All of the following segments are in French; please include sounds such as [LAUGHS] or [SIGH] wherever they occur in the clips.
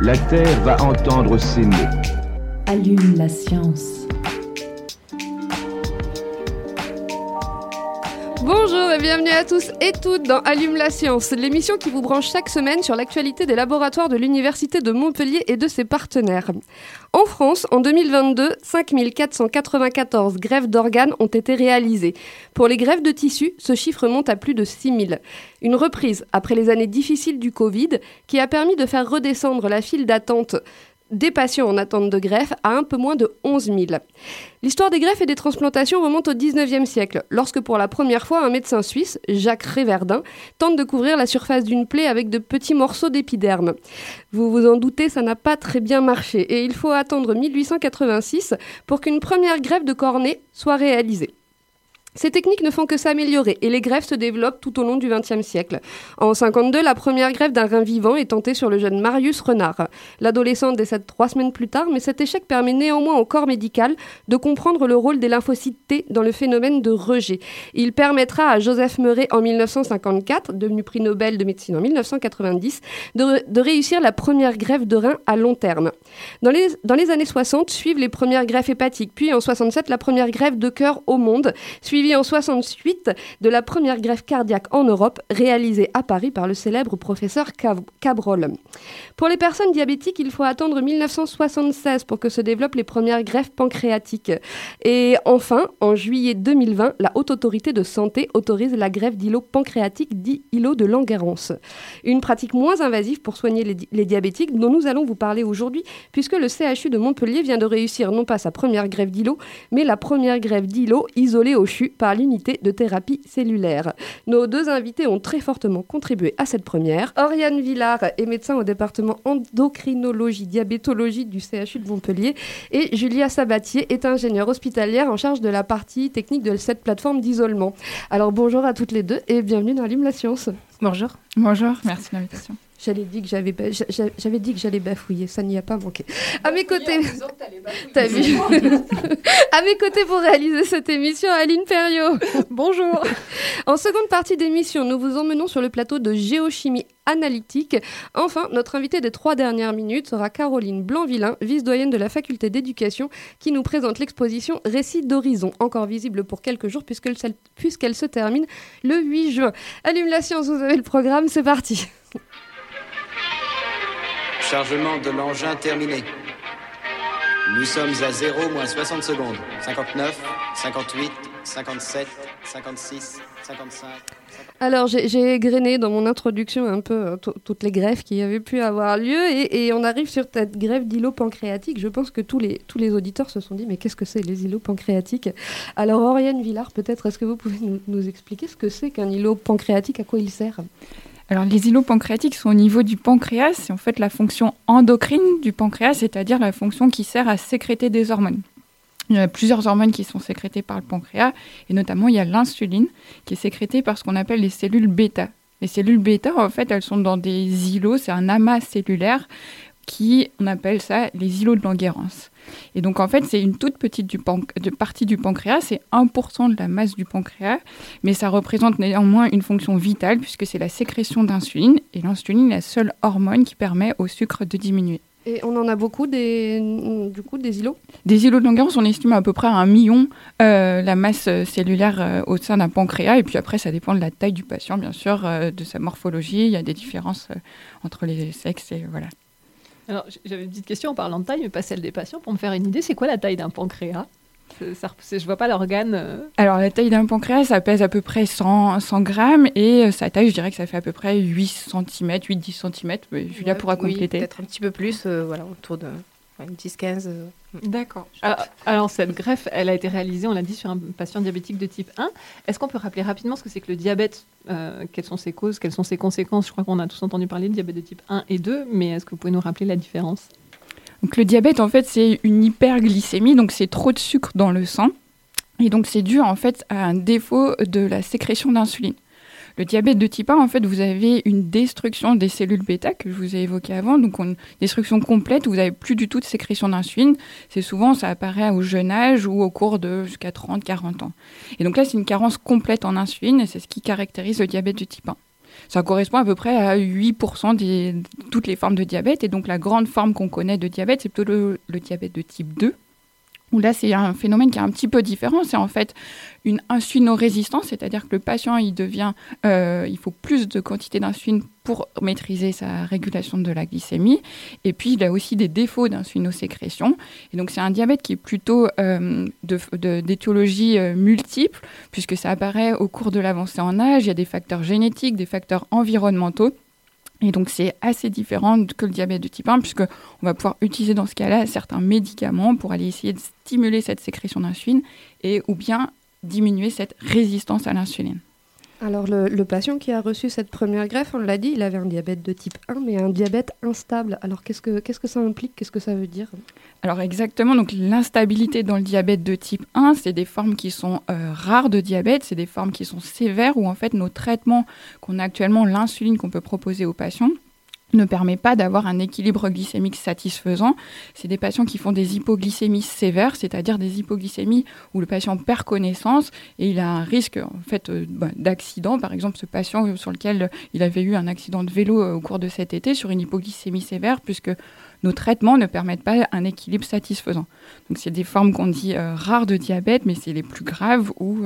La Terre va entendre ces mots. Allume la science. Bienvenue à tous et toutes dans Allume la science, l'émission qui vous branche chaque semaine sur l'actualité des laboratoires de l'Université de Montpellier et de ses partenaires. En France, en 2022, 5494 greffes d'organes ont été réalisées. Pour les greffes de tissus, ce chiffre monte à plus de 6000. Une reprise après les années difficiles du Covid qui a permis de faire redescendre la file d'attente des patients en attente de greffe à un peu moins de 11 000. L'histoire des greffes et des transplantations remonte au 19e siècle, lorsque pour la première fois un médecin suisse, Jacques Réverdin, tente de couvrir la surface d'une plaie avec de petits morceaux d'épiderme. Vous vous en doutez, ça n'a pas très bien marché et il faut attendre 1886 pour qu'une première greffe de cornée soit réalisée. Ces techniques ne font que s'améliorer et les greffes se développent tout au long du XXe siècle. En 52, la première greffe d'un rein vivant est tentée sur le jeune Marius Renard. L'adolescent décède trois semaines plus tard, mais cet échec permet néanmoins au corps médical de comprendre le rôle des lymphocytes T dans le phénomène de rejet. Il permettra à Joseph Meuret en 1954, devenu prix Nobel de médecine en 1990, de, de réussir la première greffe de rein à long terme. Dans les, dans les années 60 suivent les premières greffes hépatiques, puis en 67 la première greffe de cœur au monde, suivie en 68 de la première greffe cardiaque en Europe réalisée à Paris par le célèbre professeur Cabrol. Pour les personnes diabétiques, il faut attendre 1976 pour que se développent les premières greffes pancréatiques. Et enfin, en juillet 2020, la Haute Autorité de Santé autorise la greffe d'îlot pancréatique dit îlot de Langerhans. Une pratique moins invasive pour soigner les, les diabétiques dont nous allons vous parler aujourd'hui puisque le CHU de Montpellier vient de réussir non pas sa première greffe d'îlot, mais la première greffe d'îlot isolée au CHU par l'unité de thérapie cellulaire. Nos deux invités ont très fortement contribué à cette première. Oriane Villard est médecin au département endocrinologie diabétologie du CHU de Montpellier et Julia Sabatier est ingénieure hospitalière en charge de la partie technique de cette plateforme d'isolement. Alors bonjour à toutes les deux et bienvenue dans Allume la science. Bonjour. Bonjour, merci de l'invitation. J'avais dit que j'avais j'avais dit que j'allais bafouiller, ça n'y a pas manqué. À mes côtés, t'as vu [LAUGHS] À mes côtés pour réaliser cette émission, Aline Perriot. [LAUGHS] Bonjour. En seconde partie d'émission, nous vous emmenons sur le plateau de géochimie analytique. Enfin, notre invitée des trois dernières minutes sera Caroline Blanc-Villain, vice-doyenne de la faculté d'éducation, qui nous présente l'exposition Récits d'horizon, encore visible pour quelques jours puisqu'elle puisqu'elle se termine le 8 juin. Allume la science, vous avez le programme, c'est parti. Chargement de l'engin terminé. Nous sommes à 0 moins 60 secondes. 59, 58, 57, 56, 55. Alors, j'ai égrené dans mon introduction un peu euh, toutes les greffes qui avaient pu avoir lieu et, on arrive sur cette greffe d'îlot pancréatique. Je pense que tous les, tous les auditeurs se sont dit, mais qu'est-ce que c'est les îlots pancréatiques? Alors, Oriane Villard, peut-être, est-ce que vous pouvez nous, nous expliquer ce que c'est qu'un îlot pancréatique, à quoi il sert? Alors, les îlots pancréatiques sont au niveau du pancréas. C'est en fait la fonction endocrine du pancréas, c'est-à-dire la fonction qui sert à sécréter des hormones. Il y a plusieurs hormones qui sont sécrétées par le pancréas, et notamment il y a l'insuline qui est sécrétée par ce qu'on appelle les cellules bêta. Les cellules bêta, en fait, elles sont dans des îlots, c'est un amas cellulaire qui, on appelle ça les îlots de Langerhans. Et donc, en fait, c'est une toute petite du de partie du pancréas, c'est 1% de la masse du pancréas, mais ça représente néanmoins une fonction vitale puisque c'est la sécrétion d'insuline, et l'insuline est la seule hormone qui permet au sucre de diminuer. Et on en a beaucoup des, du coup, des îlots? Des îlots de Langerhans, on estime à peu près à un million euh, la masse cellulaire euh, au sein d'un pancréas. Et puis après, ça dépend de la taille du patient, bien sûr, euh, de sa morphologie. Il y a des différences euh, entre les sexes et voilà. Alors, j'avais une petite question en parlant de taille, mais pas celle des patients. Pour me faire une idée, c'est quoi la taille d'un pancréas? Ça, Je vois pas l'organe. Euh... Alors, la taille d'un pancréas, ça pèse à peu près 100, 100 grammes et euh, sa taille, je dirais que ça fait à peu près 8 cm, 8-10 cm. Mais Julia Ouais, pourra oui, compléter. Peut-être un petit peu plus, euh, voilà, autour de 10-15. euh. D'accord. Alors, alors, cette greffe, elle a été réalisée, on l'a dit, sur un patient diabétique de type 1. Est-ce qu'on peut rappeler rapidement ce que c'est que le diabète euh, Quelles sont ses causes Quelles sont ses conséquences? Je crois qu'on a tous entendu parler de diabète de type 1 et 2, mais est-ce que vous pouvez nous rappeler la différence? Donc le diabète, en fait, c'est une hyperglycémie, donc c'est trop de sucre dans le sang. Et donc c'est dû en fait à un défaut de la sécrétion d'insuline. Le diabète de type 1, en fait, vous avez une destruction des cellules bêta que je vous ai évoqué avant, donc une destruction complète vous n'avez plus du tout de sécrétion d'insuline. C'est souvent, ça apparaît au jeune âge ou au cours de jusqu'à 30, 40 ans. Et donc là, c'est une carence complète en insuline et c'est ce qui caractérise le diabète de type 1. Ça correspond à peu près à 8% des, de toutes les formes de diabète. Et donc la grande forme qu'on connaît de diabète, c'est plutôt le diabète de type 2 là, c'est un phénomène qui est un petit peu différent. C'est en fait une insulinorésistance, c'est-à-dire que le patient, il devient, euh, il faut plus de quantité d'insuline pour maîtriser sa régulation de la glycémie. Et puis, il a aussi des défauts d'insulinosécrétion. Et donc, c'est un diabète qui est plutôt euh, d'étiologie euh, multiple, puisque ça apparaît au cours de l'avancée en âge. Il y a des facteurs génétiques, des facteurs environnementaux. Et donc, c'est assez différent que le diabète de type 1, puisque on va pouvoir utiliser dans ce cas-là certains médicaments pour aller essayer de stimuler cette sécrétion d'insuline et ou bien diminuer cette résistance à l'insuline. Alors le, patient qui a reçu cette première greffe, on l'a dit, il avait un diabète de type 1, mais un diabète instable. Alors qu'est-ce que, qu'est-ce que ça implique? Qu'est-ce que ça veut dire? Alors exactement, donc l'instabilité dans le diabète de type 1, c'est des formes qui sont euh, rares de diabète, c'est des formes qui sont sévères où en fait nos traitements qu'on a actuellement, l'insuline qu'on peut proposer aux patients, ne permet pas d'avoir un équilibre glycémique satisfaisant. C'est des patients qui font des hypoglycémies sévères, c'est-à-dire des hypoglycémies où le patient perd connaissance et il a un risque en fait euh, bah, d'accident. Par exemple, ce patient sur lequel il avait eu un accident de vélo euh, au cours de cet été sur une hypoglycémie sévère, puisque nos traitements ne permettent pas un équilibre satisfaisant. Donc c'est des formes qu'on dit euh, rares de diabète, mais c'est les plus graves où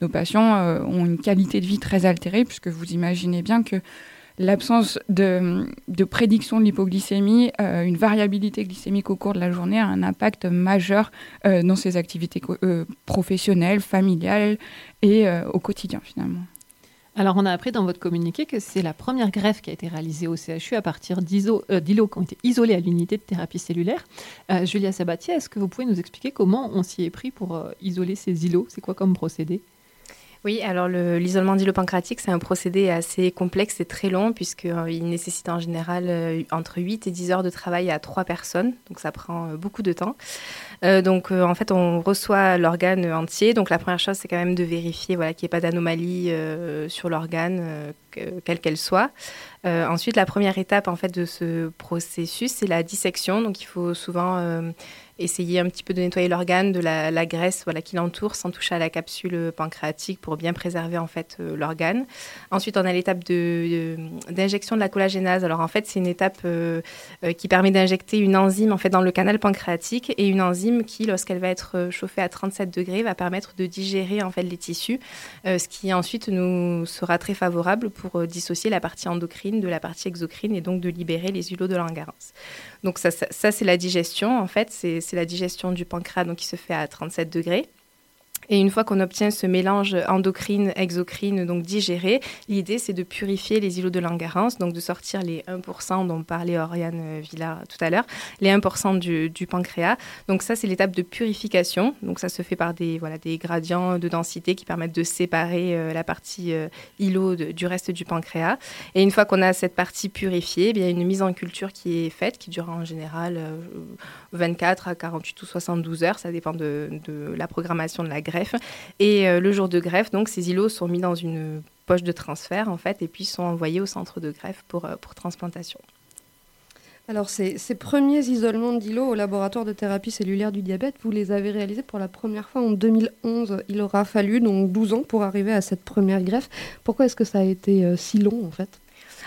nos patients ont une qualité de vie très altérée, puisque vous imaginez bien que l'absence de, prédiction de l'hypoglycémie, euh, une variabilité glycémique au cours de la journée a un impact majeur euh, dans ses activités euh, professionnelles, familiales et au quotidien finalement. Alors, on a appris dans votre communiqué que c'est la première greffe qui a été réalisée au CHU à partir d'îlots qui ont été isolés à l'unité de thérapie cellulaire. Julia Sabatier, est-ce que vous pouvez nous expliquer comment on s'y est pris pour isoler ces îlots? C'est quoi comme procédé? Oui, alors le- l'isolement d'îlot pancréatique, c'est un procédé assez complexe et très long, puisqu'il nécessite en général euh, entre 8 et 10 heures de travail à trois personnes, donc ça prend euh, beaucoup de temps. Euh, donc euh, en fait, on reçoit l'organe entier, donc la première chose, c'est quand même de vérifier voilà, qu'il n'y ait pas d'anomalie euh, sur l'organe, euh, que- quelle qu'elle soit. Euh, ensuite, la première étape en fait de ce processus, c'est la dissection. Donc, il faut souvent euh, essayer un petit peu de nettoyer l'organe de la, graisse voilà, qui l'entoure sans toucher à la capsule pancréatique pour bien préserver en fait euh, l'organe. Ensuite, on a l'étape d'injection de, la collagénase. Alors, en fait, c'est une étape euh, euh, qui permet d'injecter une enzyme en fait dans le canal pancréatique et une enzyme qui, lorsqu'elle va être euh, chauffée à 37 degrés, va permettre de digérer en fait les tissus, euh, ce qui ensuite nous sera très favorable pour euh, dissocier la partie endocrine de la partie exocrine et donc de libérer les îlots de Langerhans. Donc ça, ça, ça, c'est la digestion en fait, c'est c'est la digestion du pancréas donc qui se fait à 37 degrés. Et une fois qu'on obtient ce mélange endocrine-exocrine, donc digéré, l'idée c'est de purifier les îlots de Langerhans, donc de sortir les 1% dont parlait Oriane Villard tout à l'heure, les 1% du, pancréas. Donc ça c'est l'étape de purification. Donc ça se fait par des, voilà, des gradients de densité qui permettent de séparer euh, la partie euh, îlot du reste du pancréas. Et une fois qu'on a cette partie purifiée, eh bien, il y a une mise en culture qui est faite, qui dure en général euh, 24 à 48 ou 72 heures, ça dépend de, de la programmation de la greffe. Et euh, le jour de greffe, donc, ces îlots sont mis dans une poche de transfert, en fait, et puis sont envoyés au centre de greffe pour, euh, pour transplantation. Alors ces, ces premiers isolements d'îlots au laboratoire de thérapie cellulaire du diabète, vous les avez réalisés pour la première fois en 2011. Il aura fallu donc 12 ans pour arriver à cette première greffe. Pourquoi est-ce que ça a été euh, si long en fait?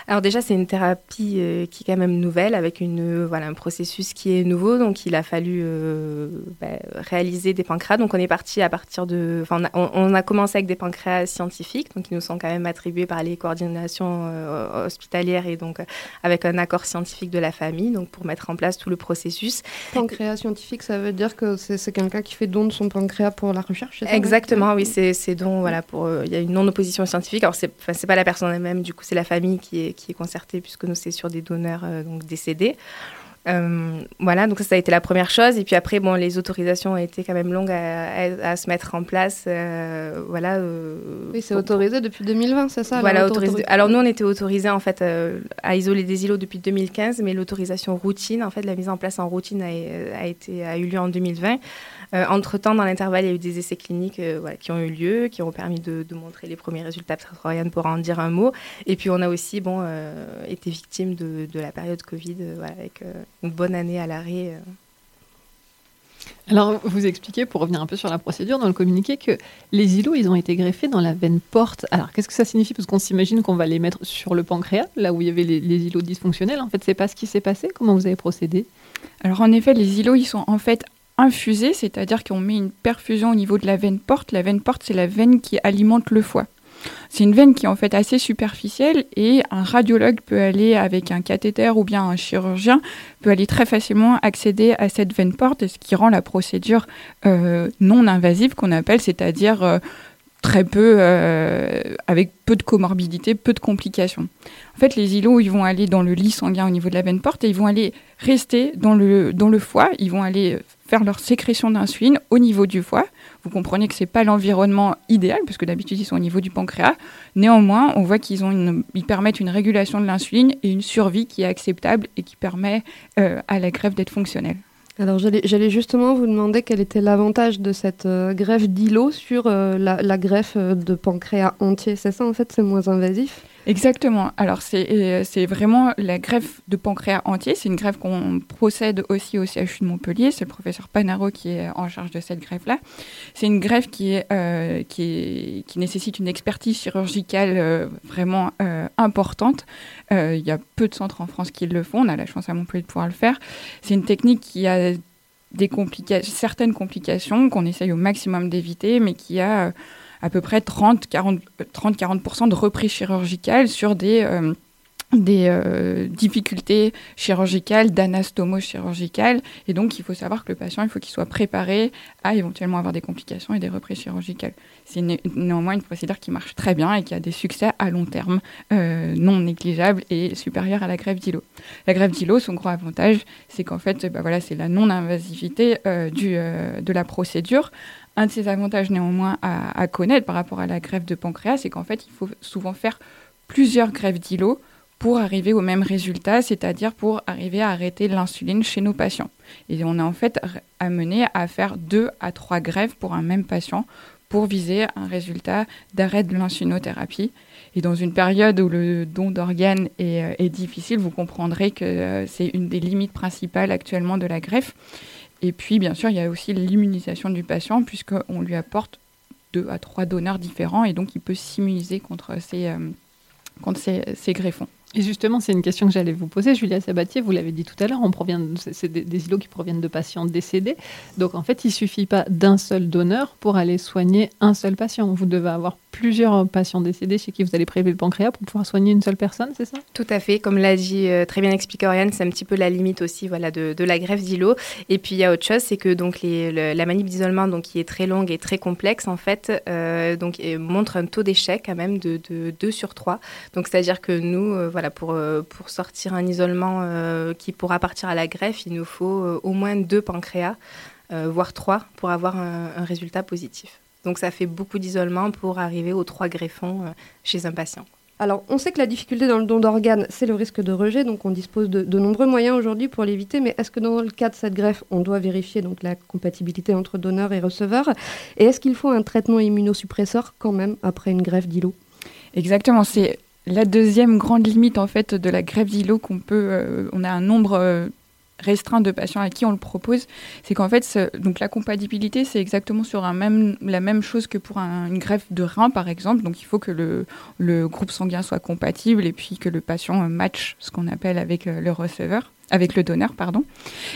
Alors déjà, c'est une thérapie euh, qui est quand même nouvelle, avec une, euh, voilà, un processus qui est nouveau. Donc, il a fallu euh, bah, réaliser des pancréas. Donc, on est parti à partir de... Enfin, on a, on- a commencé avec des pancréas scientifiques, donc qui nous sont quand même attribués par les coordinations hospitalières et donc avec un accord scientifique de la famille, donc pour mettre en place tout le processus. Pancréas scientifique, ça veut dire que c'est quelqu'un qui fait don de son pancréas pour la recherche Exactement, oui, c'est donc voilà pour il y a une non-opposition scientifique. Alors c'est pas la personne elle-même, du coup c'est la famille qui est qui est concertée puisque nous c'est sur des donneurs euh, donc décédés. Euh, voilà, donc ça, ça a été la première chose. Et puis après, bon, les autorisations ont été quand même longues à, à- à se mettre en place. euh, voilà. euh, Oui, c'est autorisé depuis 2020, c'est ça Voilà, autorisé. Alors nous, on était autorisés en fait à isoler des îlots depuis 2015, mais l'autorisation routine, en fait, la mise en place en routine a, a été a eu lieu en 2020. Entre temps, dans l'intervalle, il y a eu des essais cliniques euh, voilà, qui ont eu lieu, qui ont permis de, de montrer les premiers résultats. Peut-être Ryan pourra en dire un mot. Et puis on a aussi bon euh, été victime de, de la période Covid, euh, voilà, avec euh, une bonne année à l'arrêt. euh. Alors, vous expliquez, pour revenir un peu sur la procédure, dans le communiqué, que les îlots, ils ont été greffés dans la veine porte. Alors, qu'est-ce que ça signifie? Parce qu'on s'imagine qu'on va les mettre sur le pancréas, là où il y avait les, les îlots dysfonctionnels. En fait, c'est pas ce qui s'est passé. Comment vous avez procédé? Alors en effet, les îlots, ils sont en fait infusés, c'est-à-dire qu'on met une perfusion au niveau de la veine porte. La veine porte, c'est la veine qui alimente le foie. C'est une veine qui est en fait assez superficielle et un radiologue peut aller avec un cathéter ou bien un chirurgien peut aller très facilement accéder à cette veine porte, ce qui rend la procédure euh, non invasive qu'on appelle, c'est-à-dire euh, très peu, euh, avec peu de comorbidité, peu de complications. En fait, les îlots, ils vont aller dans le lit sanguin au niveau de la veine porte et ils vont aller rester dans le, dans le foie. Ils vont aller faire leur sécrétion d'insuline au niveau du foie. Vous comprenez que ce n'est pas l'environnement idéal, parce que d'habitude, ils sont au niveau du pancréas. Néanmoins, on voit qu'ils ont ils permettent une régulation de l'insuline et une survie qui est acceptable et qui permet euh, à la greffe d'être fonctionnelle. Alors j'allais justement vous demander quel était l'avantage de cette euh, greffe d'îlot sur euh, la, la greffe euh, de pancréas entier. C'est ça en fait, c'est moins invasif? Exactement. Alors c'est euh, c'est vraiment la greffe de pancréas entier. C'est une greffe qu'on procède aussi au CHU de Montpellier. C'est le professeur Panaro qui est en charge de cette greffe-là. C'est une greffe qui, est, euh, qui, est, qui nécessite une expertise chirurgicale euh, vraiment importante. Il y a peu de centres en France qui le font. On a la chance à Montpellier de pouvoir le faire. C'est une technique qui a des complica certaines complications qu'on essaye au maximum d'éviter, mais qui a... à peu près 30-40% de reprise chirurgicale sur des, euh, des euh, difficultés chirurgicales, d'anastomose chirurgicale. Et donc, il faut savoir que le patient, il faut qu'il soit préparé à éventuellement avoir des complications et des reprises chirurgicales. C'est né- néanmoins une procédure qui marche très bien et qui a des succès à long terme, euh, non négligeables et supérieurs à la greffe d'îlot. La greffe d'îlot, son gros avantage, c'est qu'en fait, bah voilà, c'est la non-invasivité euh, euh, de la procédure. Un de ses avantages néanmoins à, connaître par rapport à la greffe de pancréas, c'est qu'en fait, il faut souvent faire plusieurs greffes d'îlot pour arriver au même résultat, c'est-à-dire pour arriver à arrêter l'insuline chez nos patients. Et on est en fait amené à faire deux à trois greffes pour un même patient pour viser un résultat d'arrêt de l'insulinothérapie. Et dans une période où le don d'organes est, euh, est difficile, vous comprendrez que euh, c'est une des limites principales actuellement de la greffe. Et puis, bien sûr, il y a aussi l'immunisation du patient, puisqu'on lui apporte deux à trois donneurs différents, et donc il peut s'immuniser contre ces, euh, contre greffons. Et justement, c'est une question que j'allais vous poser, Julia Sabatier, vous l'avez dit tout à l'heure, on provient c'est des, des îlots qui proviennent de patients décédés. Donc en fait, il suffit pas d'un seul donneur pour aller soigner un seul patient. Vous devez avoir plusieurs patients décédés chez qui vous allez prélever le pancréas pour pouvoir soigner une seule personne, c'est ça? Tout à fait, comme l'a dit euh, très bien expliqué Oriane, c'est un petit peu la limite aussi voilà, de, la greffe d'îlot. Et puis il y a autre chose, c'est que donc les, le- la manip d'isolement, donc qui est très longue et très complexe en fait, euh, donc montre un taux d'échec quand même de, de 2 sur 3. Donc c'est-à-dire que nous, euh, voilà, pour, sortir un isolement qui pourra partir à la greffe, il nous faut au moins deux pancréas, voire trois, pour avoir un résultat positif. Donc ça fait beaucoup d'isolement pour arriver aux trois greffons euh, chez un patient. Alors, on sait que la difficulté dans le don d'organes, c'est le risque de rejet, donc on dispose de, de nombreux moyens aujourd'hui pour l'éviter, mais est-ce que dans le cas de cette greffe, on doit vérifier donc la compatibilité entre donneur et receveur Et est-ce qu'il faut un traitement immunosuppresseur quand même après une greffe d'îlot Exactement, c'est la deuxième grande limite en fait de la greffe d'îlot qu'on peut. euh, on a un nombre euh, restreint de patients à qui on le propose. C'est qu'en fait, donc la compatibilité, c'est exactement sur un même, la même chose que pour un- une greffe de rein par exemple. Donc il faut que le, le groupe sanguin soit compatible et puis que le patient match ce qu'on appelle avec euh, le receveur, avec le donneur, pardon.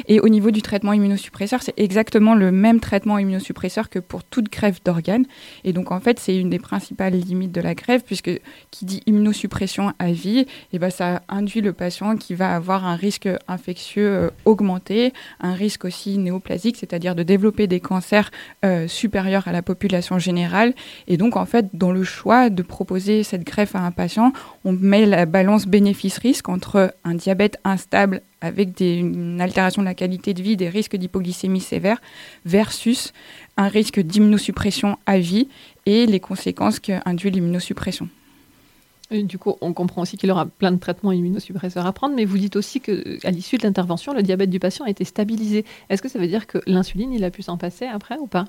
Et au niveau du traitement immunosuppresseur, c'est exactement le même traitement immunosuppresseur que pour toute greffe d'organes. Et donc, en fait, c'est une des principales limites de la greffe, puisque qui dit immunosuppression à vie, et ben, ça induit le patient qui va avoir un risque infectieux euh, augmenté, un risque aussi néoplasique, c'est-à-dire de développer des cancers euh, supérieurs à la population générale. Et donc, en fait, dans le choix de proposer cette greffe à un patient, on met la balance bénéfice-risque entre un diabète instable avec des, une altération de la qualité de vie, des risques d'hypoglycémie sévère, versus un risque d'immunosuppression à vie et les conséquences qu'induit l'immunosuppression. Et du coup, on comprend aussi qu'il aura plein de traitements immunosuppresseurs à prendre, mais vous dites aussi qu'à l'issue de l'intervention, le diabète du patient a été stabilisé. Est-ce que ça veut dire que l'insuline, il a pu s'en passer après ou pas?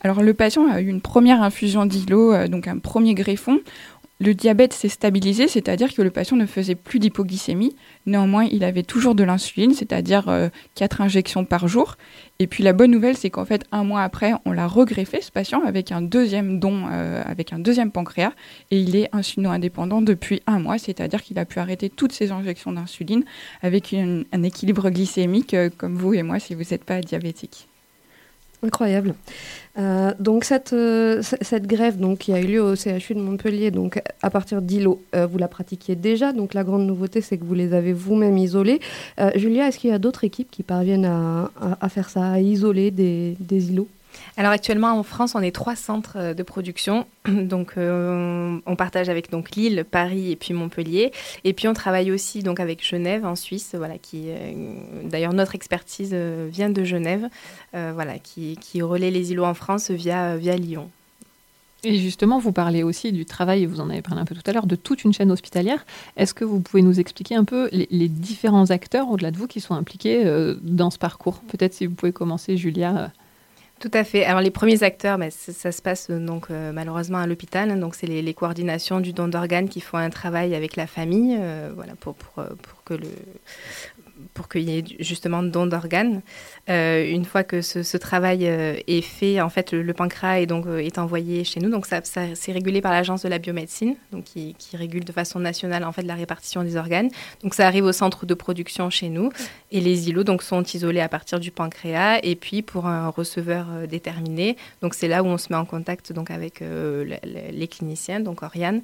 Alors, le patient a eu une première infusion d'îlot, euh, donc un premier greffon le diabète s'est stabilisé, c'est-à-dire que le patient ne faisait plus d'hypoglycémie. Néanmoins, il avait toujours de l'insuline, c'est-à-dire 4 injections par jour. Et puis la bonne nouvelle, c'est qu'en fait, un mois après, on l'a regreffé, ce patient, avec un deuxième don, euh, avec un deuxième pancréas. Et il est insulino-indépendant depuis un mois, c'est-à-dire qu'il a pu arrêter toutes ses injections d'insuline avec un équilibre glycémique, euh, comme vous et moi, si vous n'êtes pas diabétique. Incroyable. Euh, donc cette, euh, cette grève donc, qui a eu lieu au CHU de Montpellier, donc à partir d'îlots, euh, vous la pratiquiez déjà. Donc la grande nouveauté, c'est que vous les avez vous-même isolés. Julia, est-ce qu'il y a d'autres équipes qui parviennent à, à, faire ça, à isoler des, des îlots alors actuellement en France, on est trois centres euh, de production. [CLEARS THROAT] Donc euh, on partage avec donc Lille, Paris et puis Montpellier. Et puis on travaille aussi donc avec Genève en Suisse, voilà qui euh, d'ailleurs notre expertise vient de Genève, voilà qui, qui, relaie les îlots en France via via Lyon. Et justement, vous parlez aussi du travail, vous en avez parlé un peu tout à l'heure, de toute une chaîne hospitalière. Est-ce que vous pouvez nous expliquer un peu les, les différents acteurs au-delà de vous qui sont impliqués dans ce parcours? Peut-être si vous pouvez commencer, Julia. Tout à fait. Alors les premiers acteurs, bah, ça, se passe euh, donc euh, malheureusement à l'hôpital. Donc c'est les, coordinations du don d'organes qui font un travail avec la famille, euh, voilà pour, pour, pour que le pour qu'il y ait justement don d'organes. Euh, une fois que ce, travail euh, est fait, en fait, le, pancréas est donc euh, est envoyé chez nous. Donc ça, c'est régulé par l'agence de la biomédecine, donc qui, régule de façon nationale en fait la répartition des organes. Donc ça arrive au centre de production chez nous et les îlots donc sont isolés à partir du pancréas et puis pour un receveur déterminé. Donc c'est là où on se met en contact donc avec les cliniciens, donc Oriane,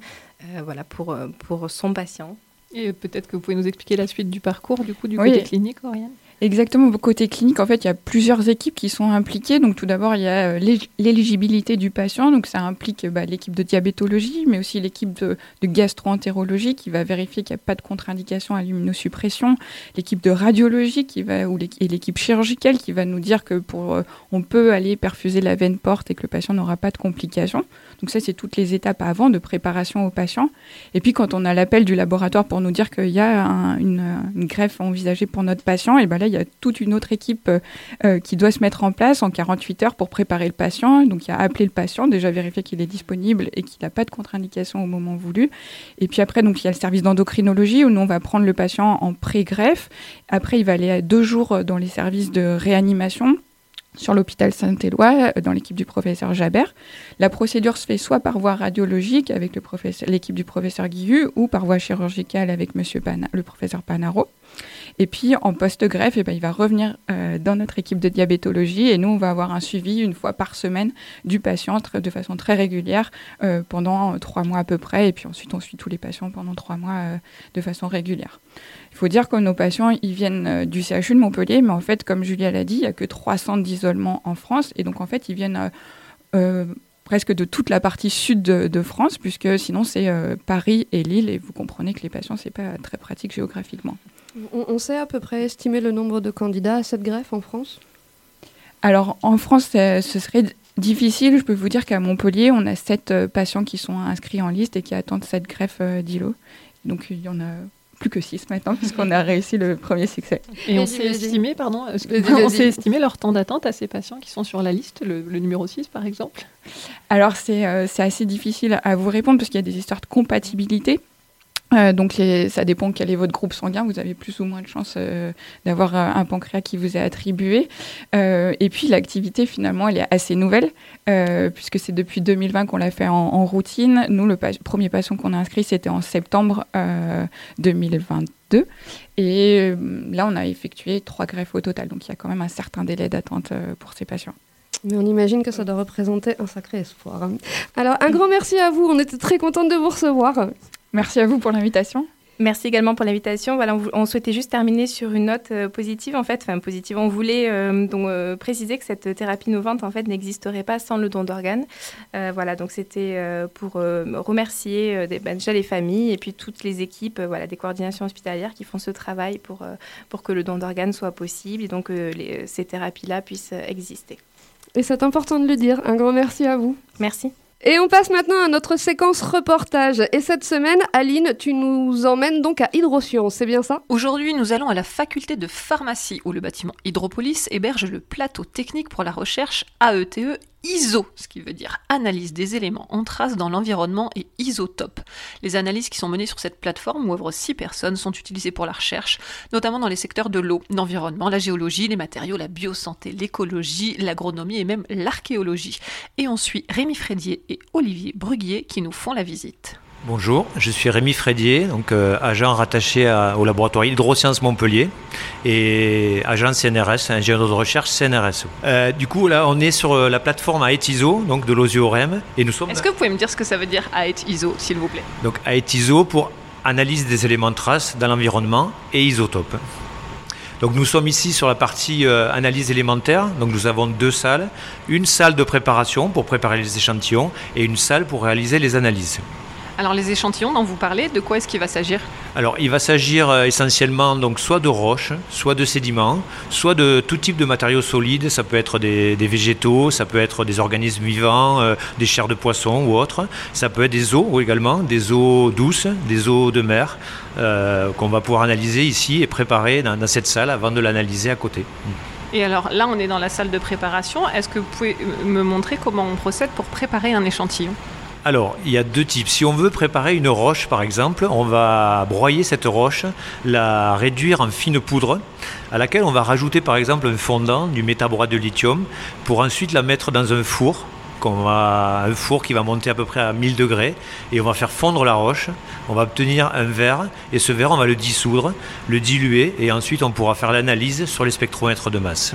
voilà pour pour son patient. Et peut-être que vous pouvez nous expliquer la suite du parcours du coup du côté clinique, Oriane Exactement, côté clinique, en fait, il y a plusieurs équipes qui sont impliquées. Donc, tout d'abord, il y a euh, l'éligibilité du patient. Donc, ça implique bah, l'équipe de diabétologie, mais aussi l'équipe de, de gastroentérologie qui va vérifier qu'il n'y a pas de contre-indication à l'immunosuppression. L'équipe de radiologie qui va, ou et l'équipe chirurgicale qui va nous dire que pour, euh, on peut aller perfuser la veine porte et que le patient n'aura pas de complications. Donc, ça, c'est toutes les étapes avant de préparation au patient. Et puis, quand on a l'appel du laboratoire pour nous dire qu'il y a une, greffe envisagée pour notre patient, et ben il y a toute une autre équipe euh, euh, qui doit se mettre en place en 48 heures pour préparer le patient. Donc, il y a appelé le patient, déjà vérifier qu'il est disponible et qu'il n'a pas de contre-indication au moment voulu. Et puis après, donc, il y a le service d'endocrinologie où nous, on va prendre le patient en pré-greffe. Après, il va aller à deux jours dans les services de réanimation sur l'hôpital Saint-Éloi euh, dans l'équipe du professeur Jabert. La procédure se fait soit par voie radiologique avec l'équipe du professeur Guillu ou par voie chirurgicale avec monsieur le professeur Panaro. Et puis en post-greffe, eh ben, il va revenir euh, dans notre équipe de diabétologie et nous, on va avoir un suivi une fois par semaine du patient de façon très régulière euh, pendant trois mois à peu près. Et puis ensuite, on suit tous les patients pendant trois mois de façon régulière. Il faut dire que nos patients, ils viennent euh, du CHU de Montpellier, mais en fait, comme Julia l'a dit, il n'y a que 300 d'isolement en France. Et donc, en fait, ils viennent euh, euh, presque de toute la partie sud de, France, puisque sinon, c'est Paris et Lille. Et vous comprenez que les patients, ce n'est pas très pratique géographiquement. On, sait à peu près estimer le nombre de candidats à cette greffe en France Alors, en France, ce serait difficile. Je peux vous dire qu'à Montpellier, on a 7 patients qui sont inscrits en liste et qui attendent cette greffe d'îlot. Donc, il y en a plus que 6 maintenant, puisqu'on a réussi le premier succès. Et on s'est estimé, pardon, [LAUGHS] on s'est estimé leur temps d'attente à ces patients qui sont sur la liste, le, numéro 6 par exemple Alors c'est euh, assez difficile à vous répondre parce qu'il y a des histoires de compatibilité. Euh, donc ça dépend quel est votre groupe sanguin, vous avez plus ou moins de chances euh, d'avoir euh, un pancréas qui vous est attribué. et puis l'activité finalement elle est assez nouvelle puisque c'est depuis 2020 qu'on l'a fait en, routine. Nous le premier patient qu'on a inscrit c'était en septembre 2022 et là on a effectué trois greffes au total donc il y a quand même un certain délai d'attente pour ces patients. Mais on imagine que ça doit représenter un sacré espoir. Alors, un grand merci à vous. On était très contente de vous recevoir. Merci à vous pour l'invitation. Merci également pour l'invitation. Voilà, on, souhaitait juste terminer sur une note euh, positive en fait, enfin positive. On voulait euh, donc euh, préciser que cette thérapie innovante en fait n'existerait pas sans le don d'organes. Euh, voilà, donc c'était euh, pour euh, remercier euh, des- bah, déjà les familles et puis toutes les équipes, euh, voilà, des coordinations hospitalières qui font ce travail pour euh, pour que le don d'organes soit possible et donc euh, les- ces thérapies-là puissent exister. Et c'est important de le dire. Un grand merci à vous. Merci. Et on passe maintenant à notre séquence reportage. Et cette semaine, Aline, tu nous emmènes donc à Hydrosciences, c'est bien ça? Aujourd'hui, nous allons à la faculté de pharmacie où le bâtiment Hydropolis héberge le plateau technique pour la recherche AETE ISO, ce qui veut dire analyse des éléments en trace dans l'environnement et isotope. Les analyses qui sont menées sur cette plateforme où œuvrent six personnes sont utilisées pour la recherche, notamment dans les secteurs de l'eau, l'environnement, la géologie, les matériaux, la biosanté, l'écologie, l'agronomie et même l'archéologie. Et on suit Rémi Frédier et Olivier Bruguier qui nous font la visite. Bonjour, je suis Rémi Frédier, donc euh, agent rattaché à- au laboratoire Hydrosciences Montpellier et agent CNRS, ingénieur de recherche CNRS. Euh, du coup, là, on est sur euh, la plateforme AETISO, donc de l'osiorem, et nous sommes Est-ce que vous pouvez me dire ce que ça veut dire AET ISO, s'il vous plaît? Donc AETISO pour analyse des éléments de trace dans l'environnement et isotopes. Donc nous sommes ici sur la partie euh, analyse élémentaire. Donc nous avons deux salles, une salle de préparation pour préparer les échantillons et une salle pour réaliser les analyses. Alors les échantillons dont vous parlez, de quoi est-ce qu'il va s'agir Alors, il va s'agir euh, essentiellement donc soit de roches, soit de sédiments, soit de tout type de matériaux solides. Ça peut être des, des végétaux, ça peut être des organismes vivants, euh, des chairs de poisson ou autres. Ça peut être des eaux également, des eaux douces, des eaux de mer euh, qu'on va pouvoir analyser ici et préparer dans, dans cette salle avant de l'analyser à côté. Et alors là, on est dans la salle de préparation. Est-ce que vous pouvez me montrer comment on procède pour préparer un échantillon? Alors, il y a deux types. Si on veut préparer une roche, par exemple, on va broyer cette roche, la réduire en fine poudre, à laquelle on va rajouter, par exemple, un fondant, du métaborate de lithium, pour ensuite la mettre dans un four. un four qui va monter à peu près à 1000 degrés et on va faire fondre la roche. On va obtenir un verre et ce verre on va le dissoudre, le diluer et ensuite on pourra faire l'analyse sur les spectromètres de masse.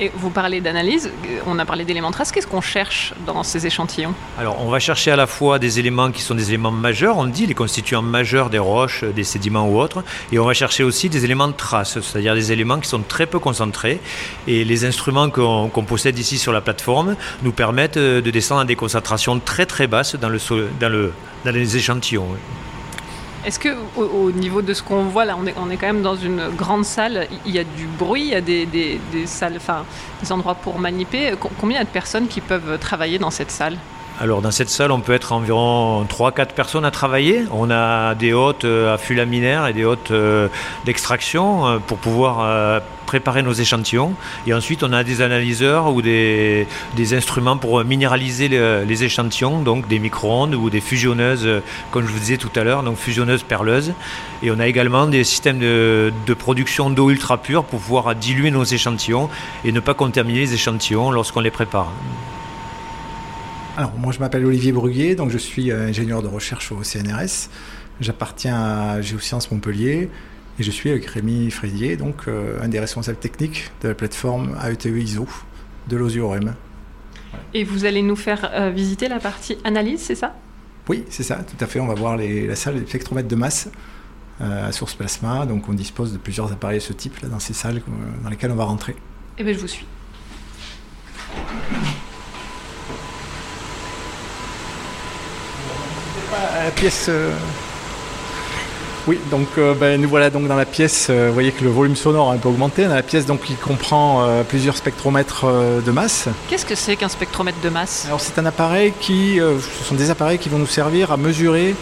Et vous parlez d'analyse, on a parlé d'éléments de trace. Qu'est-ce qu'on cherche dans ces échantillons? Alors, on va chercher à la fois des éléments qui sont des éléments majeurs, on dit les constituants majeurs des roches, des sédiments ou autres, et on va chercher aussi des éléments de trace, c'est-à-dire des éléments qui sont très peu concentrés. Et les instruments qu'on qu'on possède ici sur la plateforme nous permettent euh, de descendre à des concentrations très très basses dans les échantillons. Est-ce que au, au niveau de ce qu'on voit là, on est, quand même dans une grande salle. Il y a du bruit, il y a des, salles, enfin des endroits pour maniper. Co- Combien y a de personnes qui peuvent travailler dans cette salle? Alors dans cette salle, on peut être environ 3-4 personnes à travailler. On a des hôtes euh, à laminaire et des hôtes euh, d'extraction euh, pour pouvoir préparer nos échantillons. Et ensuite, on a des analyseurs ou des, instruments pour minéraliser le- les échantillons, donc des micro-ondes ou des fusionneuses, comme je vous disais tout à l'heure, donc fusionneuses perleuses. Et on a également des systèmes de, de production d'eau ultra pure pour pouvoir diluer nos échantillons et ne pas contaminer les échantillons lorsqu'on les prépare. Alors, moi, je m'appelle Olivier Bruguier, donc je suis euh, ingénieur de recherche au CNRS. J'appartiens à Géosciences Montpellier et je suis avec Rémi Frédier, donc euh, un des responsables techniques de la plateforme AETE ISO de l'OSIOREM. Et vous allez nous faire euh, visiter la partie analyse, c'est ça? Oui, c'est ça, tout à fait. On va voir les- la salle des spectromètres de masse euh, à source plasma. Donc, on dispose de plusieurs appareils de ce type là, dans ces salles dans lesquelles on va rentrer. Eh bien, je vous suis. La pièce. euh, Oui, donc euh, ben, nous voilà donc dans la pièce. euh, vous voyez que le volume sonore a un peu augmenté. Dans la pièce donc qui comprend euh, plusieurs spectromètres de masse. Qu'est-ce que c'est qu'un spectromètre de masse? Alors c'est un appareil qui, ce sont des appareils qui vont nous servir à mesurer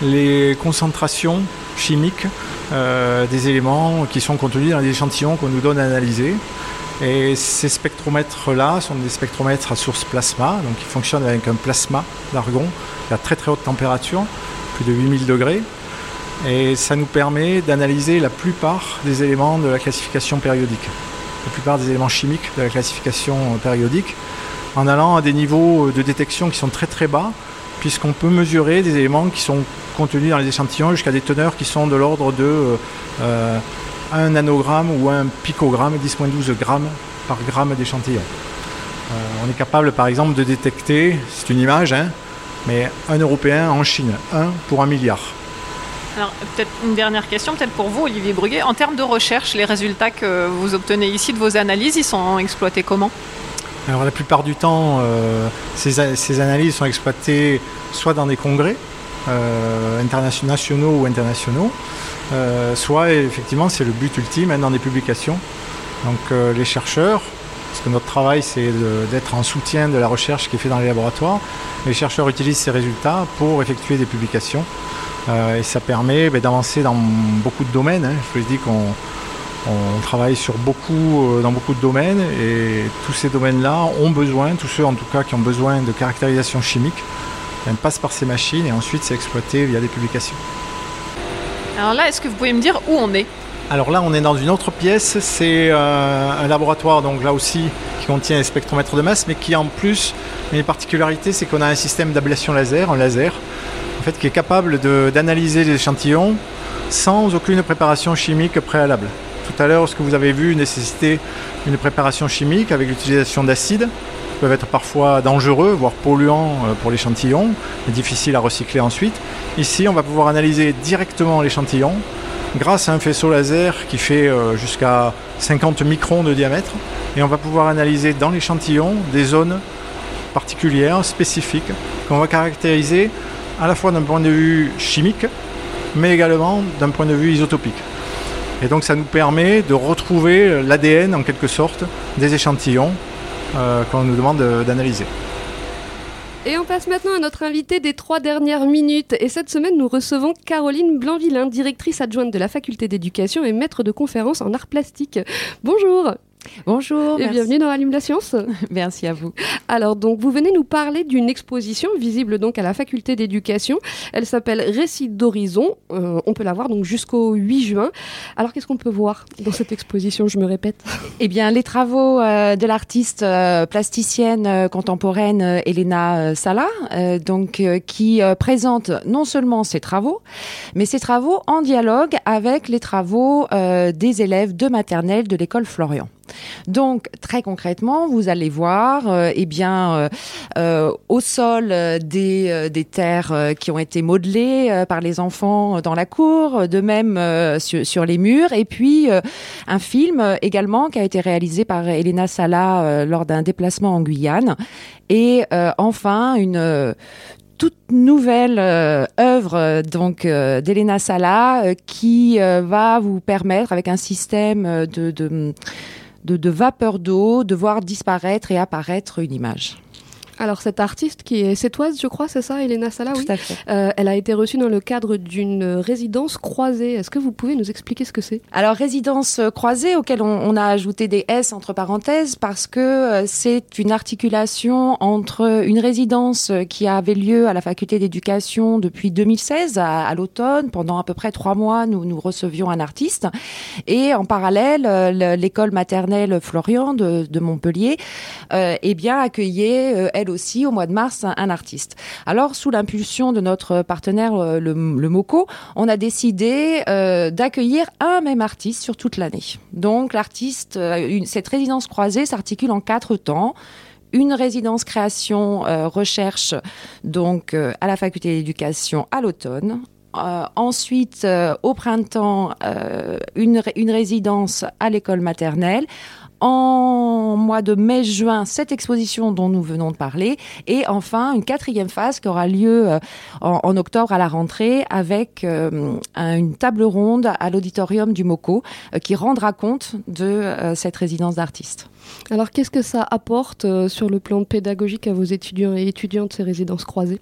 les concentrations chimiques des éléments qui sont contenus dans les échantillons qu'on nous donne à analyser. Et ces spectromètres-là sont des spectromètres à source plasma, donc ils fonctionnent avec un plasma d'argon à très très haute température, plus de 8000 degrés. Et ça nous permet d'analyser la plupart des éléments de la classification périodique, la plupart des éléments chimiques de la classification périodique, en allant à des niveaux de détection qui sont très très bas, puisqu'on peut mesurer des éléments qui sont contenus dans les échantillons jusqu'à des teneurs qui sont de l'ordre de euh, 1 nanogramme ou 1 picogramme, 10-12 grammes par gramme d'échantillon. Euh, on est capable par exemple de détecter, c'est une image, hein, mais un Européen en Chine, 1 pour un milliard. Alors, peut-être une dernière question, peut-être pour vous, Olivier Bruguet. En termes de recherche, les résultats que vous obtenez ici de vos analyses, ils sont exploités comment? Alors, la plupart du temps, euh, ces analyses sont exploitées soit dans des congrès euh, internationaux ou internationaux, euh, soit effectivement, c'est le but ultime, hein, dans des publications. Donc, euh, les chercheurs, parce que notre travail, c'est d'être en soutien de la recherche qui est faite dans les laboratoires, les chercheurs utilisent ces résultats pour effectuer des publications. Euh, et ça permet ben, d'avancer dans beaucoup de domaines. hein. Je vous dit qu'on on travaille dans beaucoup de domaines et tous ces domaines-là ont besoin, tous ceux en tout cas qui ont besoin de caractérisation chimique, passent par ces machines et ensuite c'est exploité via des publications. Alors là, est-ce que vous pouvez me dire où on est? Alors là, on est dans une autre pièce. C'est euh, un laboratoire, donc là aussi, qui contient un spectromètre de masse, mais qui en plus, une particularité, c'est qu'on a un système d'ablation laser, un laser, en fait, qui est capable d'analyser les échantillons sans aucune préparation chimique préalable. Tout à l'heure, ce que vous avez vu nécessitait une préparation chimique avec l'utilisation d'acides peuvent être parfois dangereux, voire polluants euh, pour l'échantillon, difficiles à recycler ensuite. Ici, on va pouvoir analyser directement l'échantillon grâce à un faisceau laser qui fait euh, jusqu'à 50 microns de diamètre. Et on va pouvoir analyser dans l'échantillon des zones particulières, spécifiques, qu'on va caractériser à la fois d'un point de vue chimique, mais également d'un point de vue isotopique. Et donc ça nous permet de retrouver l'ADN en quelque sorte des échantillons euh, qu'on nous demande de- d'analyser. Et on passe maintenant à notre invité des trois dernières minutes. Et cette semaine, nous recevons Caroline Blanvillain, directrice adjointe de la faculté d'éducation et maître de conférences en arts plastiques. Bonjour Bonjour. et merci. bienvenue dans Allume la science. [LAUGHS] Merci à vous. Alors donc vous venez nous parler d'une exposition visible donc à la faculté d'éducation. Elle s'appelle Récits d'horizon. Euh, on peut la voir donc jusqu'au 8 juin. Alors qu'est-ce qu'on peut voir dans cette exposition Je me répète? Eh bien, les travaux euh, de l'artiste euh, plasticienne contemporaine Elena Sala, donc qui présente non seulement ses travaux, mais ses travaux en dialogue avec les travaux des élèves de maternelle de l'école Florian. Donc très concrètement, vous allez voir, euh, eh bien, euh, euh, au sol euh, des, des terres qui ont été modelées par les enfants dans la cour, de même sur, sur les murs, et puis un film également qui a été réalisé par Elena Sala lors d'un déplacement en Guyane, et enfin une toute nouvelle œuvre donc d'Elena Sala qui va vous permettre avec un système de de, de vapeur d'eau, de voir disparaître et apparaître une image. Alors cette artiste qui est sétoise, je crois, c'est ça, Elena Sala, oui. Tout à fait. Euh, elle a été reçue dans le cadre d'une résidence croisée. Est-ce que vous pouvez nous expliquer ce que c'est? Alors résidence euh, croisée auquel on, on a ajouté des S entre parenthèses parce que euh, c'est une articulation entre une résidence qui avait lieu à la faculté d'éducation depuis 2016 à, à l'automne pendant à peu près trois mois nous nous recevions un artiste et en parallèle euh, le- l'école maternelle Florian de, de Montpellier eh bien accueillait euh, aussi au mois de mars un, artiste. Alors sous l'impulsion de notre partenaire euh, le, MOCO, on a décidé euh, d'accueillir un même artiste sur toute l'année. Donc l'artiste, euh, cette résidence croisée s'articule en quatre temps une résidence création recherche donc à la faculté d'éducation à l'automne. Ensuite, au printemps, une résidence à l'école maternelle. En mois de mai-juin, cette exposition dont nous venons de parler. Et enfin, une quatrième phase qui aura lieu euh, en, octobre à la rentrée avec euh, un- une table ronde à l'auditorium du MOCO euh, qui rendra compte de cette résidence d'artistes. Alors qu'est-ce que ça apporte sur le plan pédagogique à vos étudiants et étudiantes ces résidences croisées?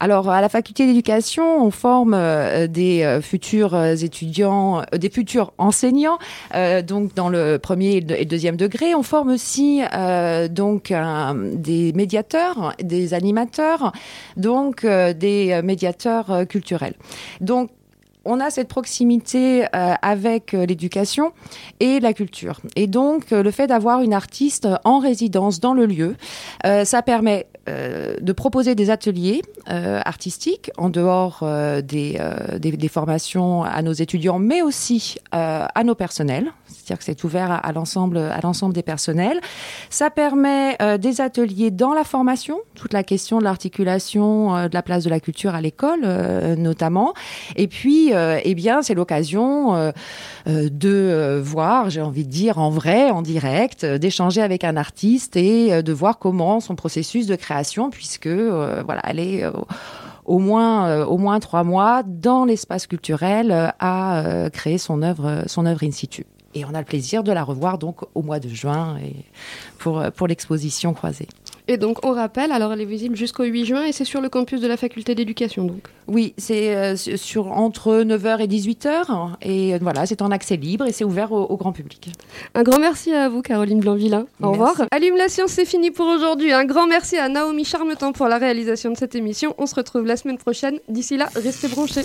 Alors, à la faculté d'éducation, on forme euh, des euh, futurs euh, étudiants, des futurs enseignants, donc dans le premier et deuxième degré. On forme aussi donc des médiateurs, des animateurs, donc des médiateurs culturels. Donc on a cette proximité avec l'éducation et la culture. Et donc, le fait d'avoir une artiste en résidence dans le lieu, ça permet euh, de proposer des ateliers euh, artistiques en dehors euh, des, formations à nos étudiants, mais aussi à nos personnels. C'est-à-dire que c'est ouvert à, l'ensemble des personnels. Ça permet des ateliers dans la formation, toute la question de l'articulation de la place de la culture à l'école notamment, et puis eh bien, c'est l'occasion de euh, voir, j'ai envie de dire, en vrai, en direct, euh, d'échanger avec un artiste et euh, de voir comment son processus de création, puisque euh, voilà, elle est euh, au moins euh, au moins trois mois dans l'espace culturel euh, à euh, créer son œuvre son œuvre in situ. Et on a le plaisir de la revoir donc au mois de juin pour pour l'exposition croisée. Et donc, on rappelle, alors elle est visible jusqu'au 8 juin et c'est sur le campus de la faculté d'éducation, donc. Oui, c'est euh, sur entre 9h et 18h et euh, voilà, c'est en accès libre et c'est ouvert au, au grand public. Un grand merci à vous, Caroline Blanvillain. Au revoir. Allume la science, c'est fini pour aujourd'hui. Un grand merci à Naomi Charmetan pour la réalisation de cette émission. On se retrouve la semaine prochaine. D'ici là, restez branchés.